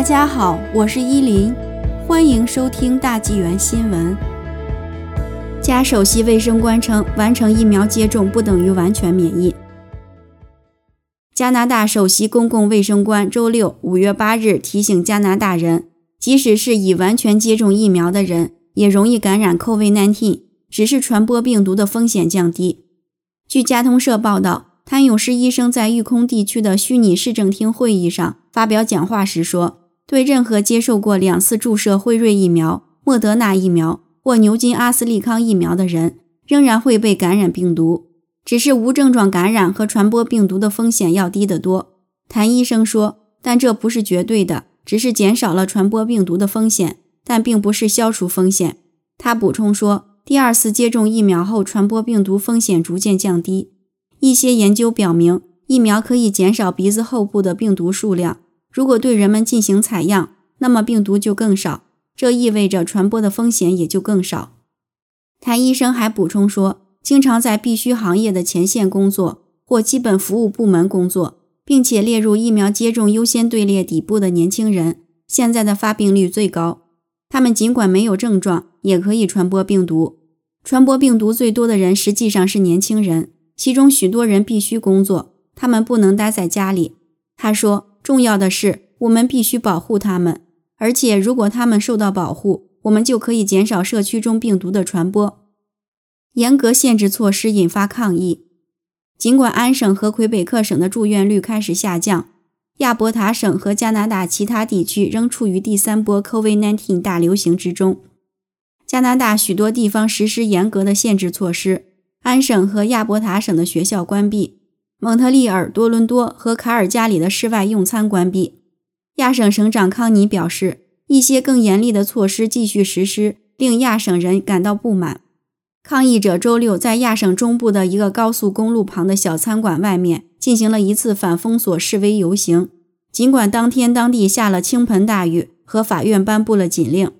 大家好，我是依林，欢迎收听大纪元新闻。加首席卫生官称，完成疫苗接种不等于完全免疫。加拿大首席公共卫生官周六五月八日提醒加拿大人，即使是已完全接种疫苗的人，也容易感染 COVID-19，只是传播病毒的风险降低。据加通社报道。谭勇士医生在育空地区的虚拟市政厅会议上发表讲话时说：“对任何接受过两次注射辉瑞疫苗、莫德纳疫苗或牛津阿斯利康疫苗的人，仍然会被感染病毒，只是无症状感染和传播病毒的风险要低得多。”谭医生说：“但这不是绝对的，只是减少了传播病毒的风险，但并不是消除风险。”他补充说：“第二次接种疫苗后，传播病毒风险逐渐降低。”一些研究表明，疫苗可以减少鼻子后部的病毒数量。如果对人们进行采样，那么病毒就更少，这意味着传播的风险也就更少。谭医生还补充说，经常在必须行业的前线工作或基本服务部门工作，并且列入疫苗接种优先队列底部的年轻人，现在的发病率最高。他们尽管没有症状，也可以传播病毒。传播病毒最多的人实际上是年轻人。其中许多人必须工作，他们不能待在家里。他说：“重要的是，我们必须保护他们，而且如果他们受到保护，我们就可以减少社区中病毒的传播。”严格限制措施引发抗议。尽管安省和魁北克省的住院率开始下降，亚伯塔省和加拿大其他地区仍处于第三波 COVID-19 大流行之中。加拿大许多地方实施严格的限制措施。安省和亚伯塔省的学校关闭，蒙特利尔、多伦多和卡尔加里的室外用餐关闭。亚省省长康尼表示，一些更严厉的措施继续实施，令亚省人感到不满。抗议者周六在亚省中部的一个高速公路旁的小餐馆外面进行了一次反封锁示威游行，尽管当天当地下了倾盆大雨和法院颁布了禁令。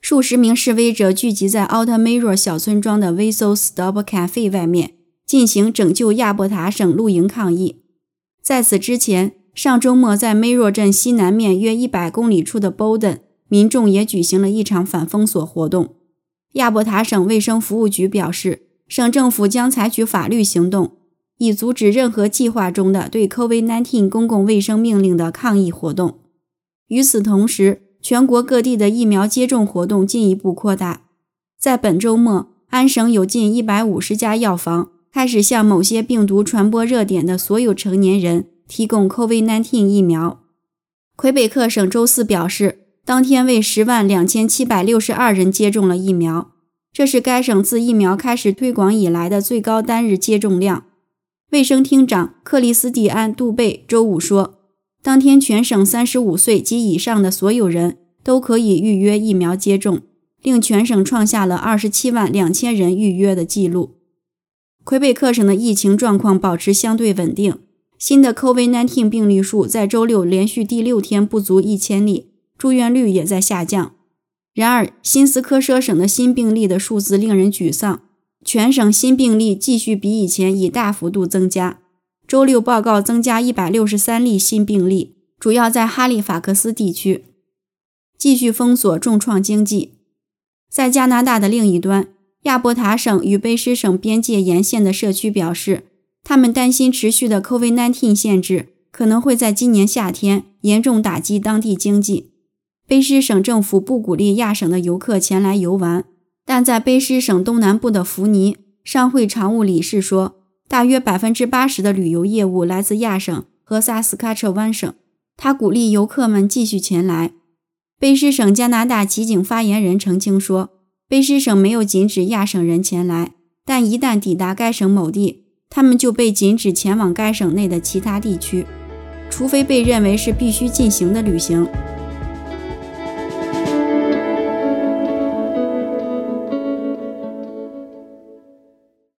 数十名示威者聚集在 Altamira 小村庄的 Veso Stop Cafe 外面，进行拯救亚伯塔省露营抗议。在此之前，上周末在梅若镇西南面约一百公里处的 Bowden，民众也举行了一场反封锁活动。亚伯塔省卫生服务局表示，省政府将采取法律行动，以阻止任何计划中的对 COVID-19 公共卫生命令的抗议活动。与此同时，全国各地的疫苗接种活动进一步扩大。在本周末，安省有近一百五十家药房开始向某些病毒传播热点的所有成年人提供 COVID-19 疫苗。魁北克省周四表示，当天为十万两千七百六十二人接种了疫苗，这是该省自疫苗开始推广以来的最高单日接种量。卫生厅长克里斯蒂安·杜贝周五说。当天，全省三十五岁及以上的所有人都可以预约疫苗接种，令全省创下了二十七万两千人预约的记录。魁北克省的疫情状况保持相对稳定，新的 COVID-19 病例数在周六连续第六天不足一千例，住院率也在下降。然而，新斯科舍省的新病例的数字令人沮丧，全省新病例继续比以前以大幅度增加。周六报告增加一百六十三例新病例，主要在哈利法克斯地区。继续封锁重创经济。在加拿大的另一端，亚伯塔省与卑诗省边界沿线的社区表示，他们担心持续的 COVID-19 限制可能会在今年夏天严重打击当地经济。卑诗省政府不鼓励亚省的游客前来游玩，但在卑诗省东南部的福尼，商会常务理事说。大约百分之八十的旅游业务来自亚省和萨斯喀彻湾省。他鼓励游客们继续前来。卑诗省加拿大骑警发言人澄清说，卑诗省没有禁止亚省人前来，但一旦抵达该省某地，他们就被禁止前往该省内的其他地区，除非被认为是必须进行的旅行。